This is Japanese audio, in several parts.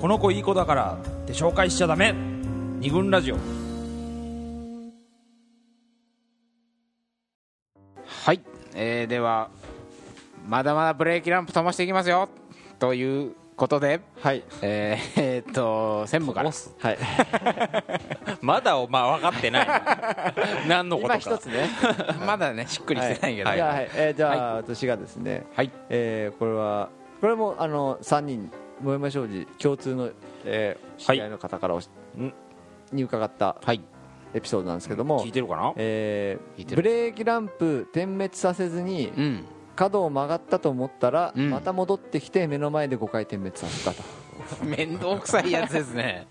この子いい子だからって紹介しちゃダメ。二軍ラジオ。はい、えーではまだまだブレーキランプ灯していきますよ。ということではい。えーえーっと専務から。はい。まだまあ分かってない。何のことか。今一つね。まだねしっくりしてないけど、じゃあ、はい。えーじゃあ、私がですね、はい。えーこれはこれもあの3人萌山商事共通の、えー知り合いの方からおし、ん？に伺ったはい。エピソードなんですけども、聞いてるかな？えーブレーキランプ点滅させずにうん。角を曲がったと思ったら、うん。また戻ってきて目の前で5回点滅させたと。面倒くさいやつですね。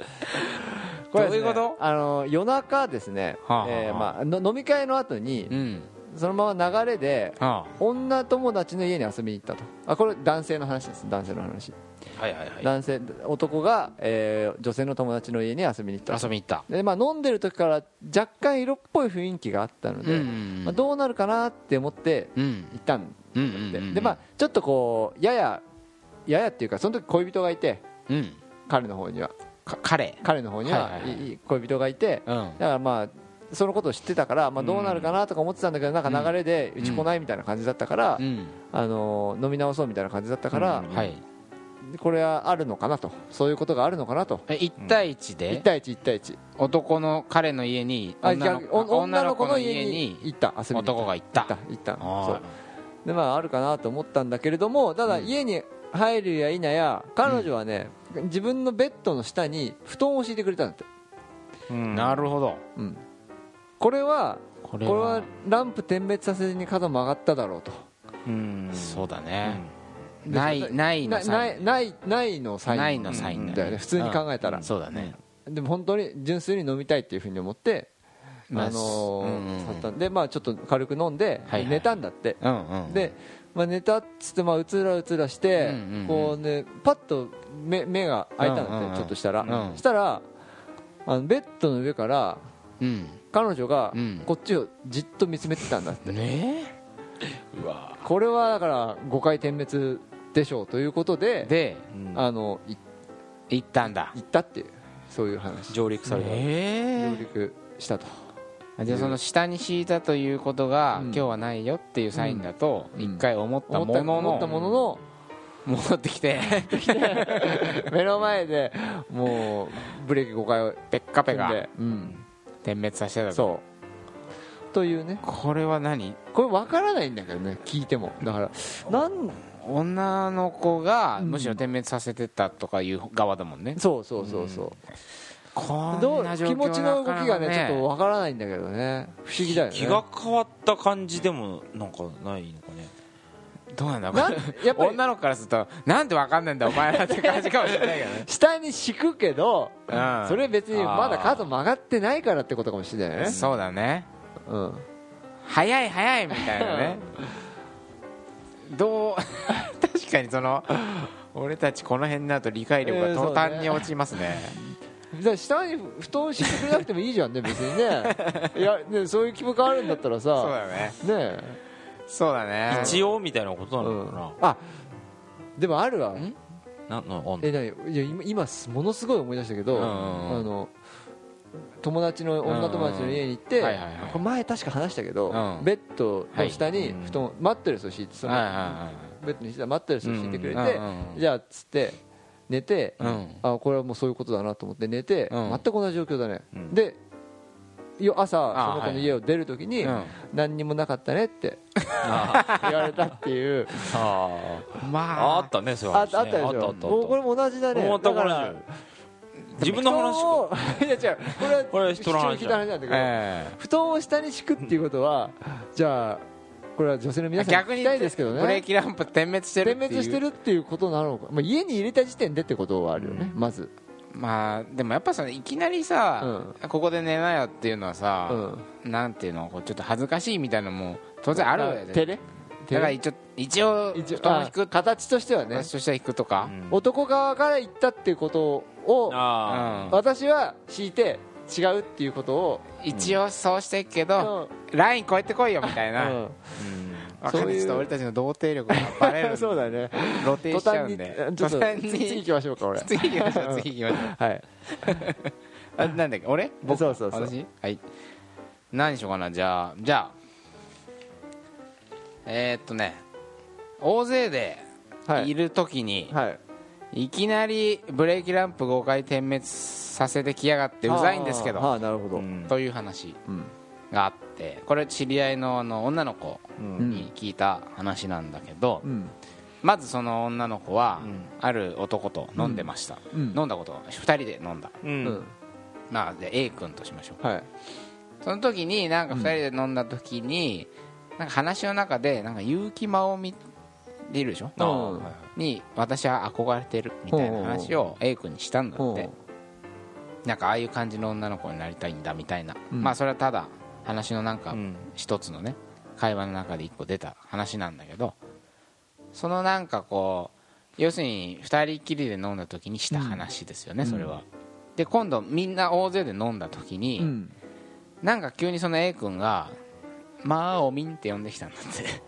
これねどういうこと？あの夜中ですね、はあはあ。えーまあ、の飲み会の後に、うんそのまま流れでは女友達の家に遊びに行ったと。あこれ男性の話です。男性の話。はいはいはい。男性男が、えー女性の友達の家に遊びに行ったあ遊びに行った。で、まあ、飲んでる時から若干色っぽい雰囲気があったので、うんまあ、どうなるかなって思ってうん。行ったんうんうんうんでで、まあ、ちょっとこうややややっていうかその時恋人がいてうん。彼の方には。か彼。彼の方には,、はいはいはい恋人がいてうん。だからまあそのことを知ってたから、まあ、どうなるかなとか思ってたんだけど、なんか流れでうち来ないみたいな感じだったから、うん。あの飲み直そうみたいな感じだったから、はい。でこれはあるのかなと。そういうことがあるのかなと。え1対1 1で対1、1対1男の彼の家にあ女の逆お女の子の家にに行った。遊びに行った。男が行った。行ったでまああるかなと思ったんだけれどもただうん。家に入るや否や彼女はね、自分のベッドの下に布団を敷いてくれたんだって、うん。なるほど。うん、これはこれこれはランプ点滅させずに角曲がっただろうと。うん。そうだね。うん。ないないのなサイン。ないないないのサイン。ないのサインだよね。普通に考えたら、そうだね。でも本当に純粋に飲みたいっていうふうに思って、まああのーうん。で、まあ、ちょっと軽く飲んで、はいはい。寝たんだって、うんうん。で、まあ、寝たっつって、まあ、うつらうつらして、うんうんうん。こうね、パッと目目が開いたんだって、うんうんうん。ちょっとしたら、うん。したらあのベッドの上からうん彼女がうん。こっちをじっと見つめてたんだって、ねうわ。これはだから5回点滅でしょうということででうん。あのい行ったんだ。行ったっていうそういう話。上陸された。上え。陸したと。えじゃあその下に敷いたということがうん。今日はないよっていうサインだとうん。一回思った思ったもの思ったのものの戻ってきて。目の前でもうブレーキ5回をペッカペカ。踏んで、うん、点滅させてたと。そう。というね。これは何？これ分からないんだけどね聞いても。だからなん女の子がうん。むしろ点滅させてたとかいう側だもんね。そうそうそうそう、こん。どうな状況気持ちの動きがねちょっと分からないんだけどね。不思議だよね。気が変わった感じでもなんかないのかねどうなんだやっぱり。女の子からするとなんでわかんないんだお前らって感じかもしれないけどね。下に敷くけどうん。それ別にまだ角曲がってないからってことかもしれないよね。そうだね。うん。早い早いみたいなね。どう 確かにその俺たちこの辺になると理解力が途端に落ちますね,、じゃあ下に布団敷いてくれなくてもいいじゃんね別にね。いやねそういう気分変わるんだったらそうさだね。ねそうだね。一応みたいなことなうのかな、ん。あでもあるわ。ん？なんのえ何いや今今ものすごい思い出したけど、うんうんうん。あの友達の女友達の家に行って、はいはいはいこれ前確か話したけど、うん。ベッドの下にはい。布団、マットレスを敷いてその、はいはいはベッドにしたマットレスを敷いてくれて、うんじゃあっつって寝て、いうん。あこれはもうそういうことだなと思って寝て、うん。全く同じ状況だね、うん。でよ朝あその子の家を出るときに、うん。何にもなかったねってあ 言われたっていう。あまあ。ああったねそういうあったでしょこれも同じだね。だから自分の話 いや違う。これはこれは人の話なんだけど、え布団を下に敷くっていうことはじゃあこれは女性のえ皆さんに聞き逆にたいですけどブレーねキランプ点滅してるっていう。点滅してるっていうことなのか、まあ、家に入れた時点でってことはあるよね、まず、まあでもやっぱそのいきなりさ、ここで寝なよっていうのはさう、ん、なんていうの？こうちょっと恥ずかしいみたいなのも当然あるわよね照れ？だから一応布団を引く。あ形としてはね。私としては引くとか、うん。男側から言ったっていうことを私は敷いて違うっていうことを、一応そうしてっけど、うん。ライン越えてこいよみたいな、うんあういちょっと俺たちの童貞力がバレる。そうだね。露呈しちゃうんでちょっと次次行にきましょうか俺。次行きましょう次行きましょう。はい。あなんだっけ？俺？僕？そうそうそう。私？はい。何しようかな？じゃあじゃあ。えー、っとね。大勢ではい。いる時に、はい。い、きなりブレーキランプ5回点滅させてきやがってうざいんですけど、はあなるほど。うん。という話。うんがあってこれ知り合いのあの女の子うん。に聞いた話なんだけど、うん。まずその女の子は、うん。ある男と飲んでました、うん。飲んだこと2人で飲んだ。まあで A 君としましょう。はい。その時になんか2人で飲んだ時に、なんか話の中でなんか結城真央美っているでしょ？に私は憧れてるみたいな話を A 君にしたんだって。なんかああいう感じの女の子になりたいんだみたいな、うん。まあそれはただ話のなんかうん。一つのね会話の中で一個出た話なんだけどそのなんかこう要するに2人きりで飲んだ時にした話ですよね、うん。それは。で今度みんな大勢で飲んだ時に、うん。なんか急にその A 君が「まあおみん」って呼んできたんだって。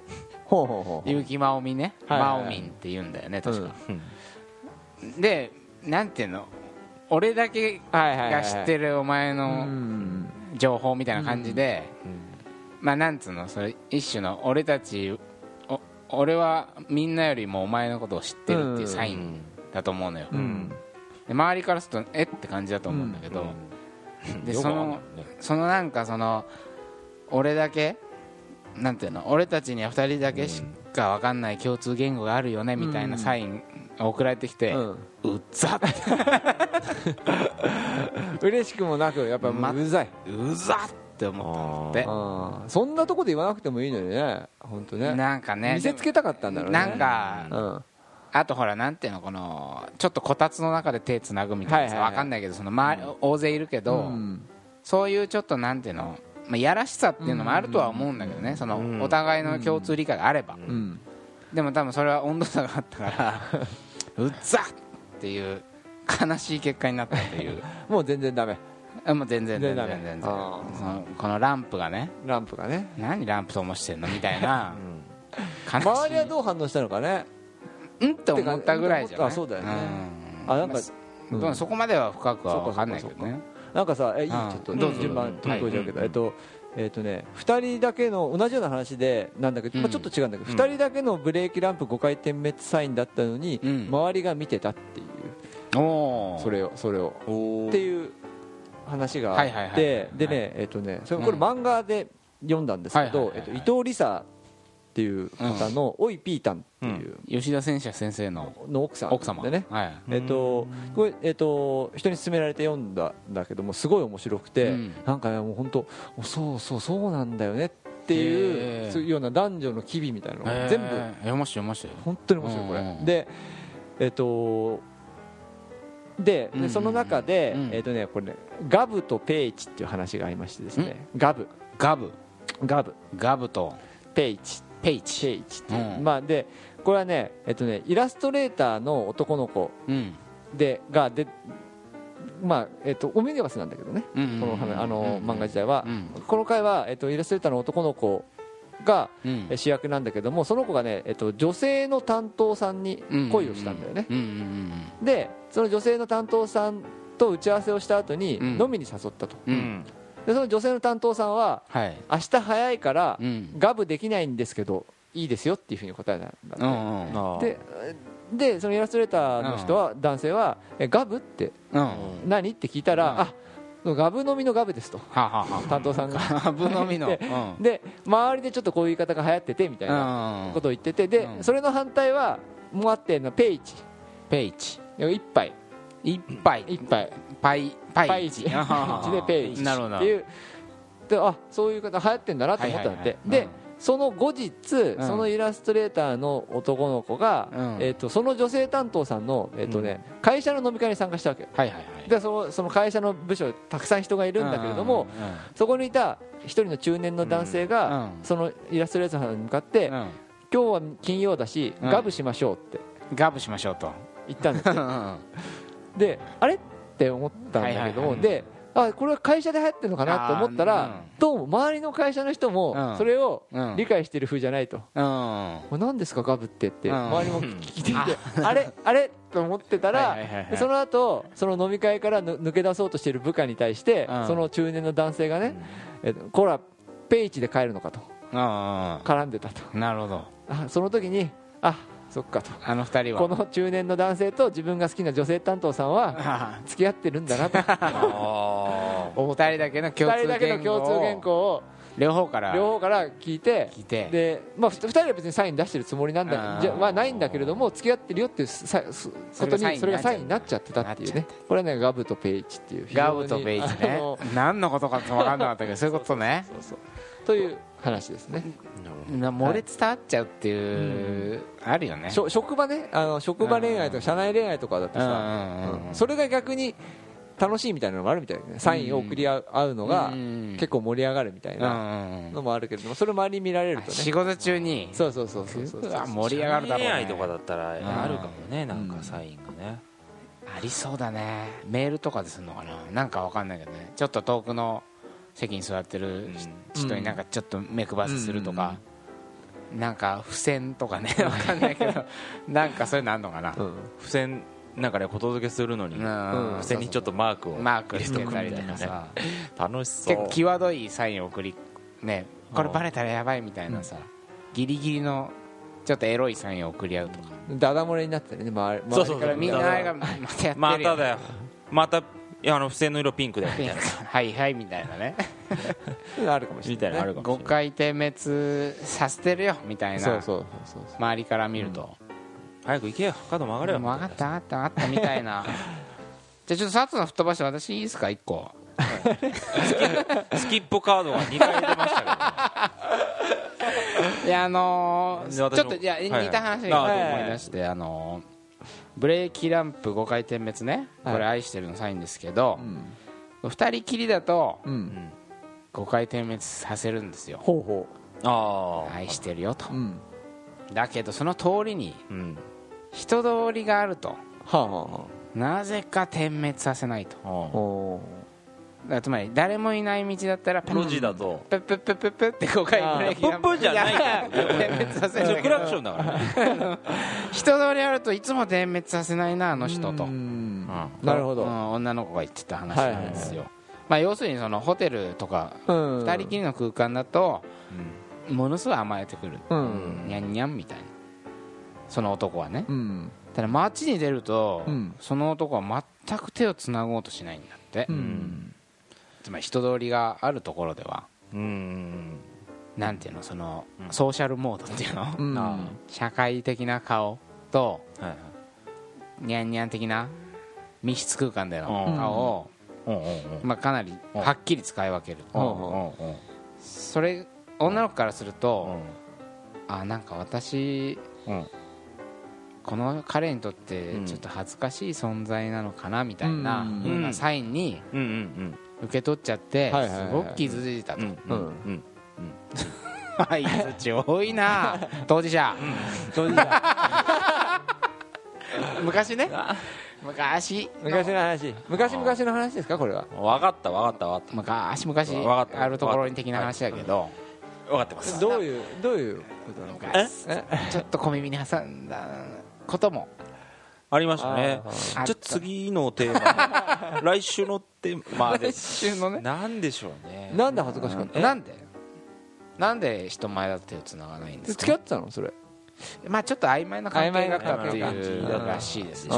ほうほうほう結城まおみね、はいはいはい。まおみんって言うんだよね確か、うんでなんていうの？俺だけが知ってるお前うのん情報みたいな感じで、うん。まあなんつうのそれ一種の俺たちお俺はみんなよりもお前のことを知ってるっていうサインだと思うのよ、うん。で周りからするとえ？って感じだと思うんだけど、でそのそのなんかその俺だけなんていうの？俺たちには2人だけしか分かんない共通言語があるよねみたいなサインが送られてきて、ううんっざっ。て 嬉しくもなくやっぱもううざい。うざって思ったって。そんなとこで言わなくてもいいのにね本当ね。なんかね見せつけたかったんだろうね。なんかうん。あとほらなんていうのこのちょっとこたつの中で手つなぐみたいなさはいはいはい。わかんないけどその周り大勢いるけど、うん。そういうちょっとなんていうの、まあ、やらしさっていうのもあるとは思うんだけどね、そうん。のお互いの共通理解があれば、うん。でも多分それは温度差があったから うっざっていう悲しい結果になったっていう。もう全然ダメ。あもう全然全然全然。のこのランプがね。ランプがね。何ランプ灯してんのみたいな。悲しい。周りはどう反応したのかね。うんって思ったぐらいじゃない？あそうだよね。うん。あなんかまうん。あそこまでは深くは分かんないけどね。なんかさえいいちうん。ょっと順番はい飛んじゃうけどうんえっとえっとね2人だけの同じような話でなんだけどまあうんちょっと違うんだけどうん。2人だけのブレーキランプ5回点滅サインだったのにうん。周りが見てたっていうそれをそれを。おっていう話があはいはいはいってでねえっとねそれこれうん。漫画で読んだんですけどはいはいはいはいえっと伊藤理沙っていう方のおいピータンっていう。吉田戦車先生のの奥さん奥様。でね。はい。えっとこれえっと人に勧められて読んだんだけどもすごい面白くて、うん。なんかねもう本当おそうそうそうなんだよねっていうそういうような男女の機微みたいなのが全部。えー読まして読まして。本当に面白いこうんうんれでえっとでその中でうん。えっとねこれねガブとペイチっていう話がありましてですね。ガブ。ガブ。ガブ。ガブ。と。ペイチペイチペイチっていううん。まあでこれはねえっとねイラストレーターの男の子うん。でがでまあえっとオメニバスなんだけどね。うんこの話あの漫画自体は。うん。この回はえっとイラストレーターの男の子が主役なんだけどもその子がねえっと女性の担当さんに恋をしたんだよね。うんうんうんでその女性の担当さんと打ち合わせをした後にうん。飲みに誘ったと。うんうん。うんでその女性の担当さんははい。明日早いからうん。ガブできないんですけどいいですよっていうふうに答えたんだうんででそのイラストレーターの人は男性は「えガブってうん。は何?」って聞いたら「うん。あガブ飲みのガブです」と担当さんが。あガブ飲みの。でで周りでちょっとこういう言い方が流行っててみたいなうん。ことを言っててでうん。それの反対はもうあってのペイチ。ペイチ。一杯一杯一杯パイパイチ。でペイチ。っていう。であそういう方流行ってんだなと思ったんだって。はいはいはい。でその後日そのイラストレーターの男の子がうん。えーとその女性担当さんのえーとね会社の飲み会に参加したわけよ。はいはいはい。でそのその会社の部署たくさん人がいるんだけれどもうんうんそこにいた一人の中年の男性うんがそのイラストレーターさんに向かってうん。今日は金曜だしうん。ガブしましょうってガブしましょうと。言ったんですであれって思ったんだけどであこれは会社で流行ってるのかなと思ったら、どうも周りの会社の人うもん。それをうん。理解してる風じゃないと、うん。これ何ですかガブってってうん。周りも聞いていて、あれあれ？と思ってたら、その後その飲み会からぬ抜け出そうとしている部下に対して、うん。その中年の男性がね、えっとこらペイチで帰るのかと。うん。絡んでたと。なるほど。あその時にあそっか。とあの二人は。この中年の男性と自分が好きな女性担当さんはあ 付き合ってるんだなと。あお二人だけの共通言語。を両方から。両方から聞いてで、まあ、2人は別にサイン出してるつもりなんだじゃはないんだけれども付き合ってるよっていうことにそれがサインになっちゃってたっていうね。これはねガブとペイチっていうガブとベイチね。何のことか分かんなかったけどそういうことね。そうそうという話ですね。な漏れ伝わっちゃうっていう、あるよね。職場ね。あの職場恋愛とか社内恋愛とかだとさ、うんうんうんうん。それが逆に楽しいみたいなのがあるみたいなね。サインを送り合うのがうん。結構盛り上がるみたいなうんのもあるけれどもそれ周りに見られるとね。仕事中に。そうそうそうそうそう盛り上がるだろうね。恋愛とかだったらあるかもねなんかサインがね。ありそうだね。メールとかでするのかな？なんかわかんないけどね。ちょっと遠くの席に座ってる人になんかちょっと目配せするとか、なんか付箋とかね わかんないけど なんかそういうのあんのかな、うん。付箋なんかねことづけするのにうん。付箋にちょっとマークをマークつけたりとかさ。楽しそう。結構際どいサインを送りねこれバレたらやばいみたいなさ、ギリギリのちょっとエロいサインを送り合うとか、ダダ漏れになってるね周りそうそう周りからみんなあれがまたやってるよまただよ。またいやあの付箋の色ピンクだよみたいな。はいはいみたいなね。あるかもしれないみたいなのあるかもしれ5ない。回点滅させてるよみたいな。そうそうそうそう周りから見ると、早く行けよ。角曲がれよ。分かった分かった分かったみたいな。じゃあちょっと薩の吹っ飛ばして私いいですか1個。スキップカードが2回出ましたけど いやあのーちょっといやはいはい。似た話あがどうぞ思い出してあのーブレーキランプ5回点滅ね。これは愛してるのサインですけどうん。2人きりだとうん。5回点滅させるんですよ。ほうほああ愛してるよと。ううん。だけどその通りにうん。人通りがあると。はあはなぜか点滅させないと。あおつまり誰もいない道だったら路地だと。プップップップップッって5回ブレーキランプップじゃないから。滅させるクラクションだからね人通りあるといつも点滅させないなあの人と、ううんんなるほどん女の子が言ってた話なんですよ、まあ、要するにそのホテルとかうん2人きりの空間だとものすごい甘えてくる、うんにゃんにゃんみたいなその男はねうんただ街に出ると、うんその男は全く手をつなごうとしないんだって、うんつまり人通りがあるところではうん。なんていうのその、うん。ソーシャルモードっていうの、うん。あ社会的な顔とはいはい。にゃんにゃん的な密室空間でのうん。顔を、うん。まあ、かなりはっきり使い分ける、それ女の子からするうと、ん。あなんか私うん。この彼にとってうんちょっと恥ずかしい存在なのかなみたいなサインに受け取っちゃってはいはいはい。すごく傷ついたと、うん。うん。うん。相づち多いな。当事者。当事者。昔ね。昔。昔の話。昔々の話ですかこれは？分かった分かった分かっ昔昔わかった。あるところに的な話だけど。た。分かってますどういうどういうことなの？かちょっと小耳に挟んだこともありましたね。じゃあ次のテーマ 来週のテーマ。で来週のね。なんでしょうね。なんで恥ずかしかったなんで？なんで人前だと手をつながないんですか？付き合ってたのそれ？まあちょっと曖昧な関係だったっていうらしいですね。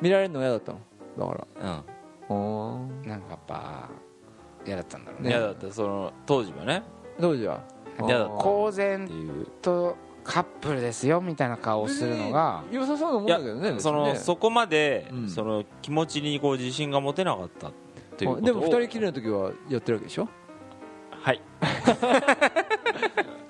見られるの嫌だったの？だから。うん。おなんかやっぱ嫌だったんだろうね。いやだってその当時はね。当時は？嫌だった公って然とカップルですよみたいな顔をするのが良さそうなもんいやだけどねそのそこまでうん。その気持ちにこう自信が持てなかったっていうことをでも二人きりの時はやってるわけでしょ？はい。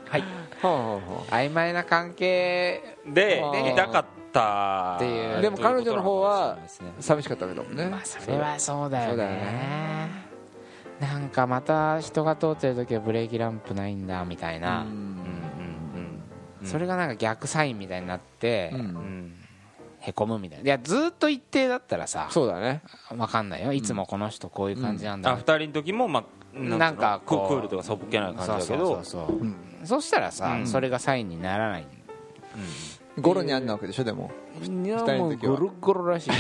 はい。はあはあは曖昧な関係であー見たかったっていう。でも彼女の方は寂しかったわけだもんね。まあそれはそうだよね。なんかまた人が通ってる時はブレーキランプないんだみたいな、うんそれがなんか逆サインみたいになって、うん。うん。へこむみたいな。いやずっと一定だったらさそうだね。分かんないよ。いつもこの人こういう感じなんだ。あ二人の時もまあなんかクールとかそっけない感じだけそうどそうそうそう。そしたらさ、それがサインにならないゴロにあんなわけでしょでも。ゴロゴロらしいよ。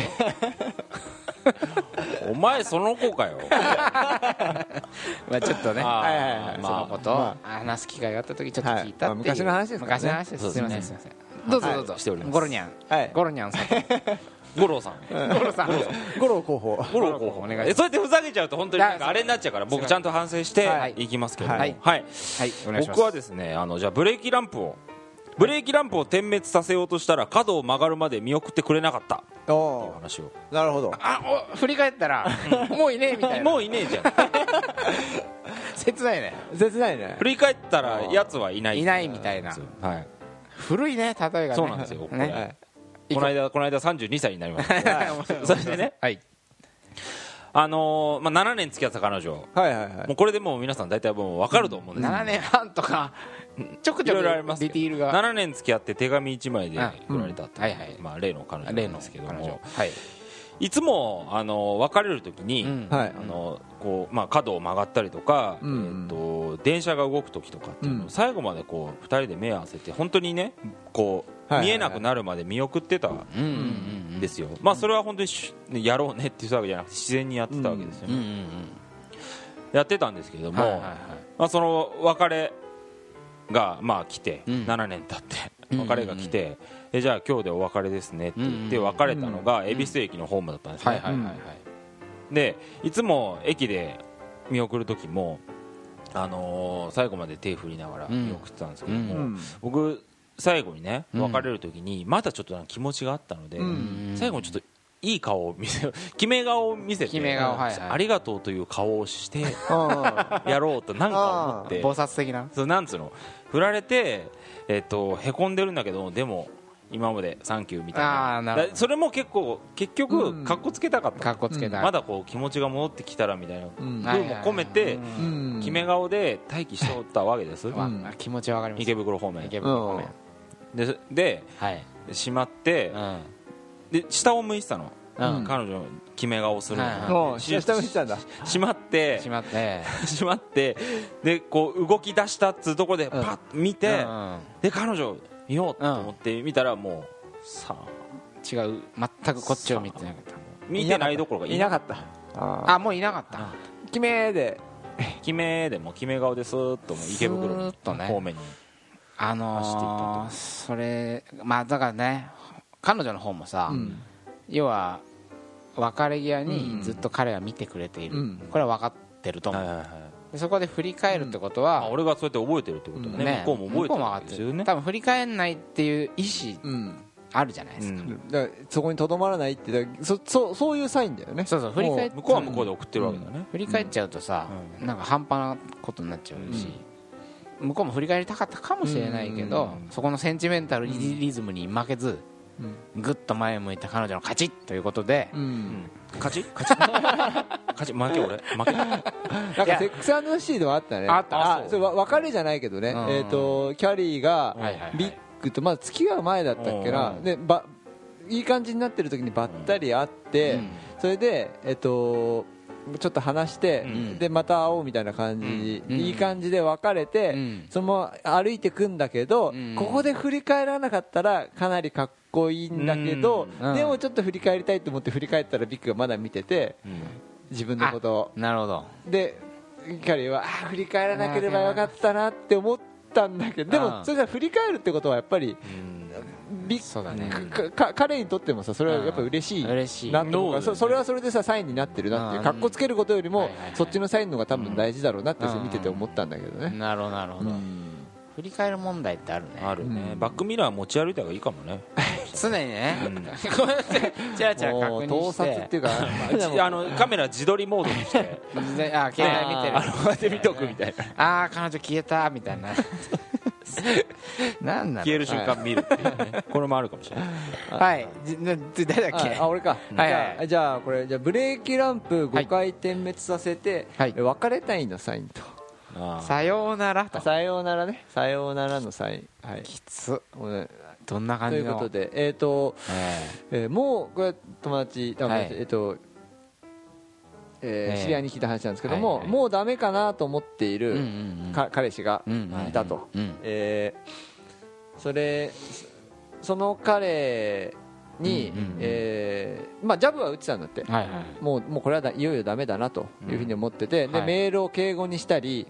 お前その子かよ。まあちょっとね。あーはいはいはい。そのこと。話す機会があった時ちょっと聞いたっていう、昔の話です昔の話です。すませんすいません。どうぞはい。どうぞ、しておりますゴロニャン。はい。ゴロニャンさん。五郎さん。ゴロさん。ゴロ候補。五郎候補お願いします。えそうやってふざけちゃうと本当にあれになっちゃうから僕ちゃんと反省してはい。いきますけども。はい。はい。僕はですねあのじゃあブレーキランプをブレーキランプを点滅させようとしたら角を曲がるまで見送ってくれなかった。っていうお話を。ーなるほど。あお振り返ったらもういねえみたいな。もういねえじゃん。切ないね。切ないね。振り返ったらやつはいない。いないみたいな。はい。古いね例えがね。そうなんですよねはいこの間この間32歳になりました。それでね。はいあのーまあ7年付き合った彼女。はいはいはい。もうこれでもう皆さん大体もう分かると思うんですよ。7年半とかちょくいちょくろいろありますディティールが。7年付き合って手紙1枚であ振られたっていうはいはい。まあ例の彼女なんですけども。はい。いつもあの別れる時に、うん。はい。あのこうまあ、角を曲がったりとか、うん。えー、と電車が動く時とかっていうのをうん。最後までこう2人で目を合わせて本当にねこう見えなくなるまで見送ってたんですよ、まあ、それは本当にしやろうねっていうわけじゃなくて自然にやってたわけですよね、やってたんですけれども、はいはいはい。まあ、その別れがまあ来て、うん。7年経って別れが来て、えじゃあ今日でお別れですねって言って別れたのが恵比寿駅のホームだったんですね、はいはいはいはい。でいつも駅で見送る時も、あのー最後まで手振りながらうん。見送ってたんですけども、うん。僕最後にねうん。別れる時にまだちょっと気持ちがあったので、うん。最後にちょっといい顔を見せ 決め顔を見せてはいはい。ありがとうという顔をしてあ やろうとなんか思って。菩薩的な。そうなんつうの。振られて、えっとへこんでるんだけどでも今まで「サンキュー」みたいな。それも結構結う局ん。かっこつけたかった、かっこつけた。まだこう気持ちが戻ってきたらみたいな。風も込めてうん。決め顔で待機しておったわけです、わうん。気持ちかります。池袋方面。池袋方面。でではい。しまってうん。で下を向いてたの、うん。彼女の決め顔をするの。う下下見てたんだ。しまってしまって。しまって でこう動き出したっつうところでパッと見て、うん。で彼女見ようと思って見たらもうさあ。違う。全くこっちを見てなかっ見てないどころか。いなかった。あもういなかった。決めで。決めでも決め顔でスーッと池袋スーッとね。方面にあ走っていったのーそれまあだからね彼女の方もさうん。要は別れ際うん。にずっと彼は見てくれている。うん。これは分かってると思う。はいはいはい。でそこで振り返るってことまあは俺がそうやって覚えてるってことはね。ね。向こうも覚えてる向こうもわ分かってる。けですよね多分振り返んないっていう意思。うん。あるじゃないでうすか。ん。だからそこにとどまらないってそそそういうサインだよね。そうそう振り返っ向こうは向こうで送ってるわけだね。振り返っちゃうとさうなんか半端なことになっちゃうし向こうも振り返りたかったかもしれないけどうん。そこのセンチメンタルリリズムに負けずうんぐっと前を向いた彼女の勝ちということで。うん。勝ち？勝ち？勝ち？負け俺？負け？なんかセックスシードはあったね。あった。あそれわ別れじゃないけどね。うん。えっとキャリーがビッグとまだ付き合う前だったっけな。うん。でばいい感じになってる時にばったり会ってうん。それでえっとちょっと話してうん。でまた会おうみたいな感じうん。いい感じで別れてうん。その歩いてくんだけどうん。ここで振り返らなかったらかなりかっこいいんだけどうん。でもちょっと振り返りたいと思って振り返ったらビッグがまだ見てて自分のことを。なるほど。でキャリーはあー振り返らなければよかったなって思ったんだけどでうん。もそれじゃ振り返るってことはやっぱりビそうだね。彼にとってもさそれはやっぱ嬉しい嬉しい。なと思うからそそそれはそれでさサインになってるなっていううん。かっこつけることよりもはいはいはい。そっちのサインの方が多分大事だろうなってうん。見てて思ったんだけどね。なるほどなるほど。うん。振り返る問題ってあるね。あるね。うん。バックミラー持ち歩いた方がいいかもね。常にね。うん。こうやってチラチラ確もう認盗撮してっていうかじ あのカメラ自撮りモードにして。であ携帯見てる。あのこうやって見とくみたいな。ああ彼女消えたみたいななんなの？消える瞬間見るっていうね。これもあるかもしれない。はい。じな誰だっけ？ああ俺か。じゃあじゃあこれじゃあブレーキランプ5回点滅させてはい。別れたいのサインと。あさようならと。さようならね。さようならのサイン。はい。きつ。もうねどんな感といじのうことでえっとええ。ーもうこれ友達あごめんなさい。はい。えっとえーええ知り合いに聞いた話なんですけどもはいはい。もうダメかなと思っていえうんうるんうん。か彼氏がうんうんいたと。うん。えーそれそその彼にうんうんうん。えーまあジャブは打ってたんだって。はいはいもうもうこれはだいよいよダメだなというふうに思ってて、ではい。メールを敬語にしたり、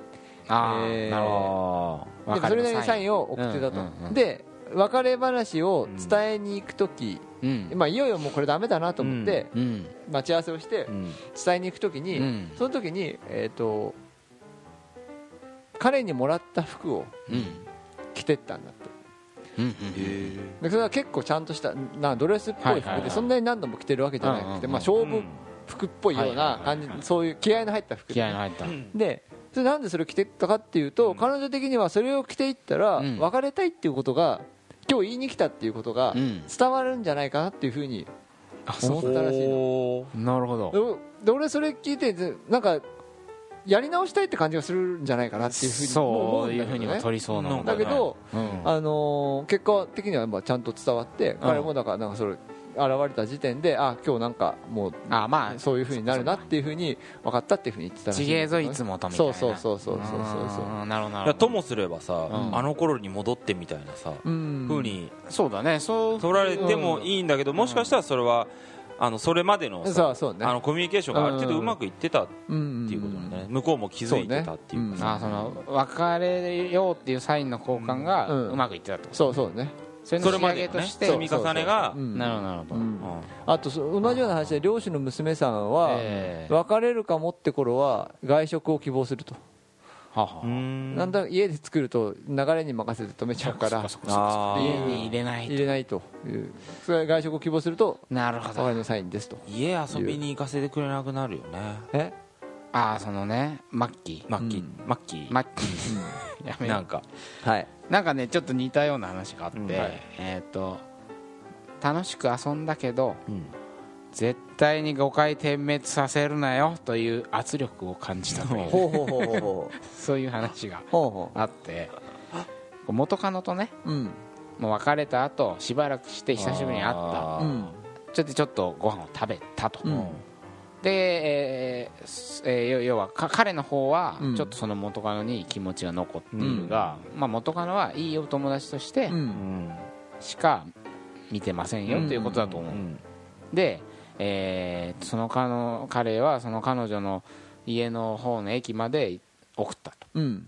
ああ、えーなるほあど。でそれなりにサインを送ってたと、うんうんうん。で別れ話を伝えに行く時、うん。まあ、いよいよもうこれダメだなと思ってうん。待ち合わせをしてうん。伝えに行く時に、うん。その時に、えー、と彼にもらった服をうん。着てったんだって。うんうんでそれは結構ちゃんとしたなドレスっぽい服はいはいはいでそんなに何度も着てるわけじゃなくて、まあ、勝負服っぽいような感じ、そういう気合の入った服。気合の入った。でそれなんでそれを着てったかっていうと、彼女的にはそれを着ていったら、うん。別れたいっていうことが今日言いに来たっていうことがうん。伝わるんじゃないかなっていうふうにあ思ったらしいの。おーなるほど。でで俺それ聞いてずなんかやり直したいって感じがするんじゃないかなっていうふうにも思そうんだけどね。取りそうなだけど、うん。あのー結果的にはまあちゃんと伝わって、彼もだからなんかそれ現れた時点であ今日なんかもうあまあそういうふうになるなっていうふうに分かったっていうふうに言ってたらしいちげえぞいつもとみたいなそうそう。そうそうそうそうなるほどともすればさ、うんあの頃に戻ってみたいなさ、うん風にそうだねそう取られてもいいんだけど、もしかしたらそれはあのそれまでのさそうそうねあのコミュニケーションがある程度うまくいってたっうんていうことだね、向こうも気づいてたっていうかさあその別れようっていうサインの交換がうんうまくいってたとそうそうねそれまでして積み重ねが。うんなるほどなるほど。うん。うん。あとそ同じような話で漁師の娘さんはええ。別れるかもって頃は外食を希望すると。はは。なんだ家で作ると流れに任せて止めちゃうから家に入れない入れないという。それは外食を希望するとなるほど。別れのサインですと。家遊びに行かせてくれなくなるよね。え？ああそのねマッキー。マッキー、うん。マッキー、マッキー。やめなんか。はい。なんかねちょっと似たような話があって、うん。はい。えっ、と楽しく遊んだけどうん。絶対に誤解点滅させるなよという圧力を感じたという。ほうほうほうほうほそういう話がうほう。ほあって元カノとねううん。もう別れた後しばらくして久しぶりに会っあー。うんたちょっとちょっとご飯を食べたと、うんで、えーすえー要要はか彼の方はうん。ちょっとその元カノに気持ちが残っているが、まあ、元カノはいいお友達としてうん。うんしか見てませんよということだと思う、うん。で、えーその彼の彼はその彼女の家の方の駅まで送ったと。うん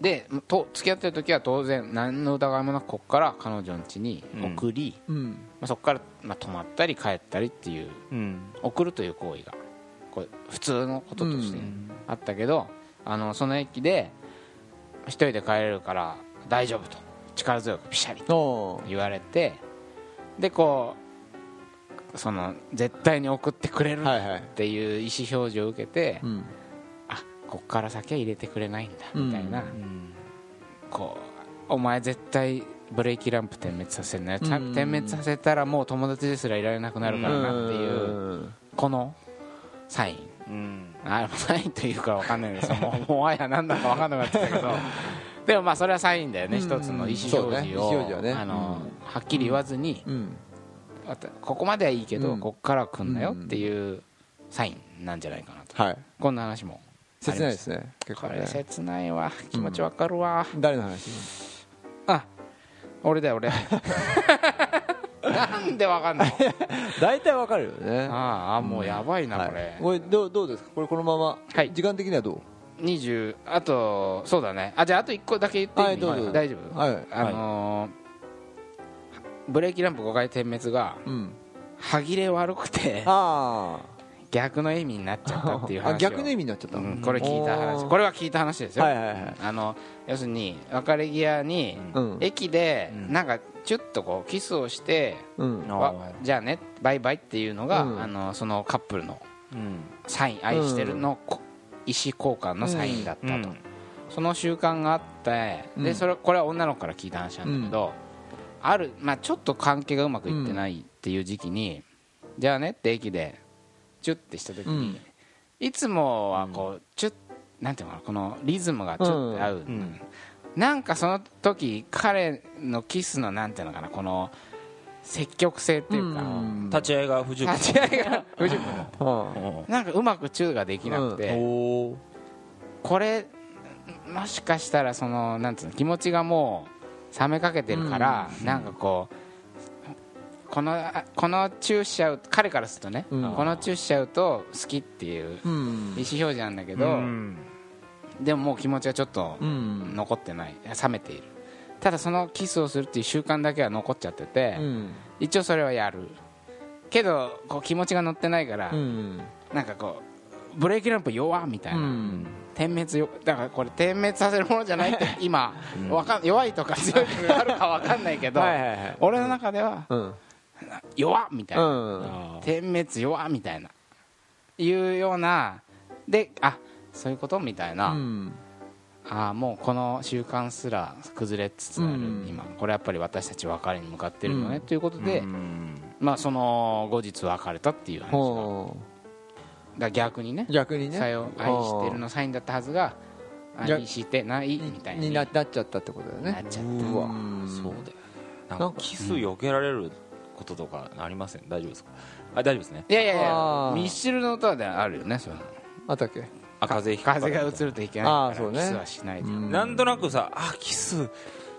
でと付き合ってる時は当然何の疑いもなくここから彼女の家に送り、うん。まあ、そこから、まあ、泊まったり帰ったりっていううん。送るという行為がこれ普通のこととしてうん。あったけど、あのその駅で一人で帰れるから大丈夫と。力強くピシャリと言われてでこうその絶対に送ってくれるっはいはい。ていう意思表示を受けて、うん。あこっから先は入れてくれないんだみたいな、こうお前絶対ブレーキランプ点滅させるなうん。点滅させたらもう友達ですらいられなくなるからなっていう、このサイン。うん。あサインというか分かんないです。もう もはや何だか分かんなくなったけど。でもまあそれはサインだよね、うん。一つの意思表示を、表示はね。あのうはっきり言わずに、ここまではいいけど、うん。ここからは来んなよっていうサインなんじゃないかなと、はい。こんな話も切ないですね結これ切ないわ。気持ちわかるわ、誰の話？あ俺だよ俺。なんでわかんない大体わかるよね。ああもうやばいな、はい。これ。これどうどうですか？これこのまま？はい。時間的にはど20あとそうだね。あじゃああと1個だけ言っていい、はいどうぞ。大丈夫、うはい。あのーブレーキランプ5回点滅がうん。歯切れ悪くて。あ逆の意味になっちゃったっていう あ話逆の意味になっちゃった。うんこれ聞いた話。これは聞いた話ですよ、はいはいはい。あの要するに別れ際に、うん。駅でうん。なんかちょっとこうキスをして、うん。じゃあねバイバイっていうのが、うん。あのそのカップルのうん。サイン愛してるの、こ意思交換のサインだったと、うん。その習慣があってうん。でそれこれは女の子から聞いた話なんだけど、ある、まあ、ちょっと関係がうまくいってないっていう時期に、じゃあねって駅でチュッてした時に、うん。いつもはこうチュッなんていうのかなこのリズムがちょっと合う、ん。なんかその時彼のキスのなんていうのかなこの積極性っていうか、うん。立ち合いが不十分。立ち合いが藤君もうん。うんなんかうまくチューができなくて、おーこれもしかしたらそのなんつうの気持ちがもう冷めかけてるから、なんかこうこのあこのチューしちゃう彼からするとね、うん。このチューしちゃうと好きっていううん。意思表示なんだけど、うん。でももう気持ちはちょっとうん。残ってない。冷めている。ただそのキスをするっていう習慣だけは残っちゃってて、うん。一応それはやる。けどこう気持ちが乗ってないから、うん。なんかこうブレーキランプ弱みたいな、うん。点滅よだからこれ点滅させるものじゃないって今、わかん弱いとか強いとかがあるかわかんないけどはいはいはい。俺の中ではうん弱っみたいうな、ん。点滅弱っみたいな。いうようなであそういうことみたいな、うん。ああもうこの習慣すら崩れつつある、うん。今これやっぱり私たち別れに向かってるのね、うん。ということで、うん。まあその後日別れたっていう話が。だかほら逆にねう逆にね。さよ愛してるのサインだったはずが逆。愛してないみたいににななっちゃったってことだよね。なっちゃった。そうだよなんかキス避けられることとかありません？大丈夫ですか？あ大丈夫ですね。いやいやいやあー。ミッシルの歌であるよねそのあったっけ？あ風邪ひく風が映るといけないからあーそうね。キスはしないで、うん。なんとなくさあキス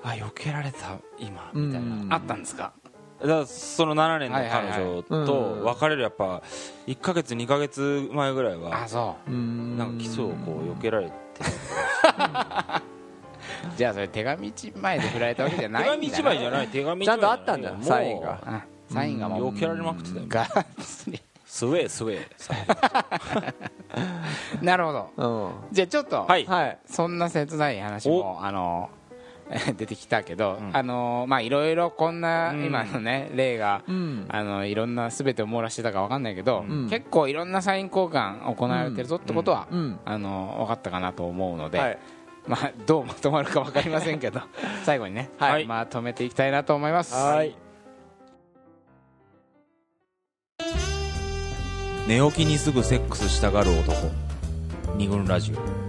あ避けられた今みたいな、うん。あったんですか？だからその7年の彼女はいはい。はいと別れるやっぱ1か月2か月前ぐらいあはそう。ん。なんかキスをこう避けられてう じゃあそれ手紙一枚で振られたわけじゃない手紙一枚じゃいない手紙ちゃんとあったんだサインが。あサインがもう避けられまくってたよ。がっつりスウェースウェー。サインなるほど。うん。じゃあちょっと、はい。はい。そんな切ない話もあの 出てきたけど、うん。あのまあいろいろこんなうん。今のね例がうん。あのいろんな全てを網羅してたか分かんないけど、ん。結構いろんなサイン交換行われてるぞってことは、うん。あの分かったかなと思うので、はい。まあ、どうまとまるか分かりませんけど 最後にね、はい。まとめていきたいなと思います。はい寝起きにすぐセックスしたがる男。二軍ラジオ。